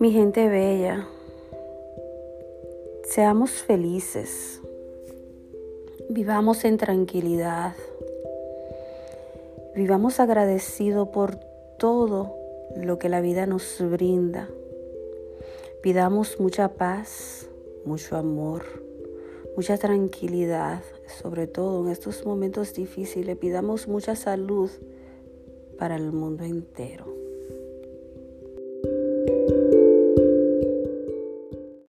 Mi gente bella, seamos felices, vivamos en tranquilidad, vivamos agradecidos por todo lo que la vida nos brinda. Pidamos mucha paz, mucho amor, mucha tranquilidad, sobre todo en estos momentos difíciles. Pidamos mucha salud para el mundo entero.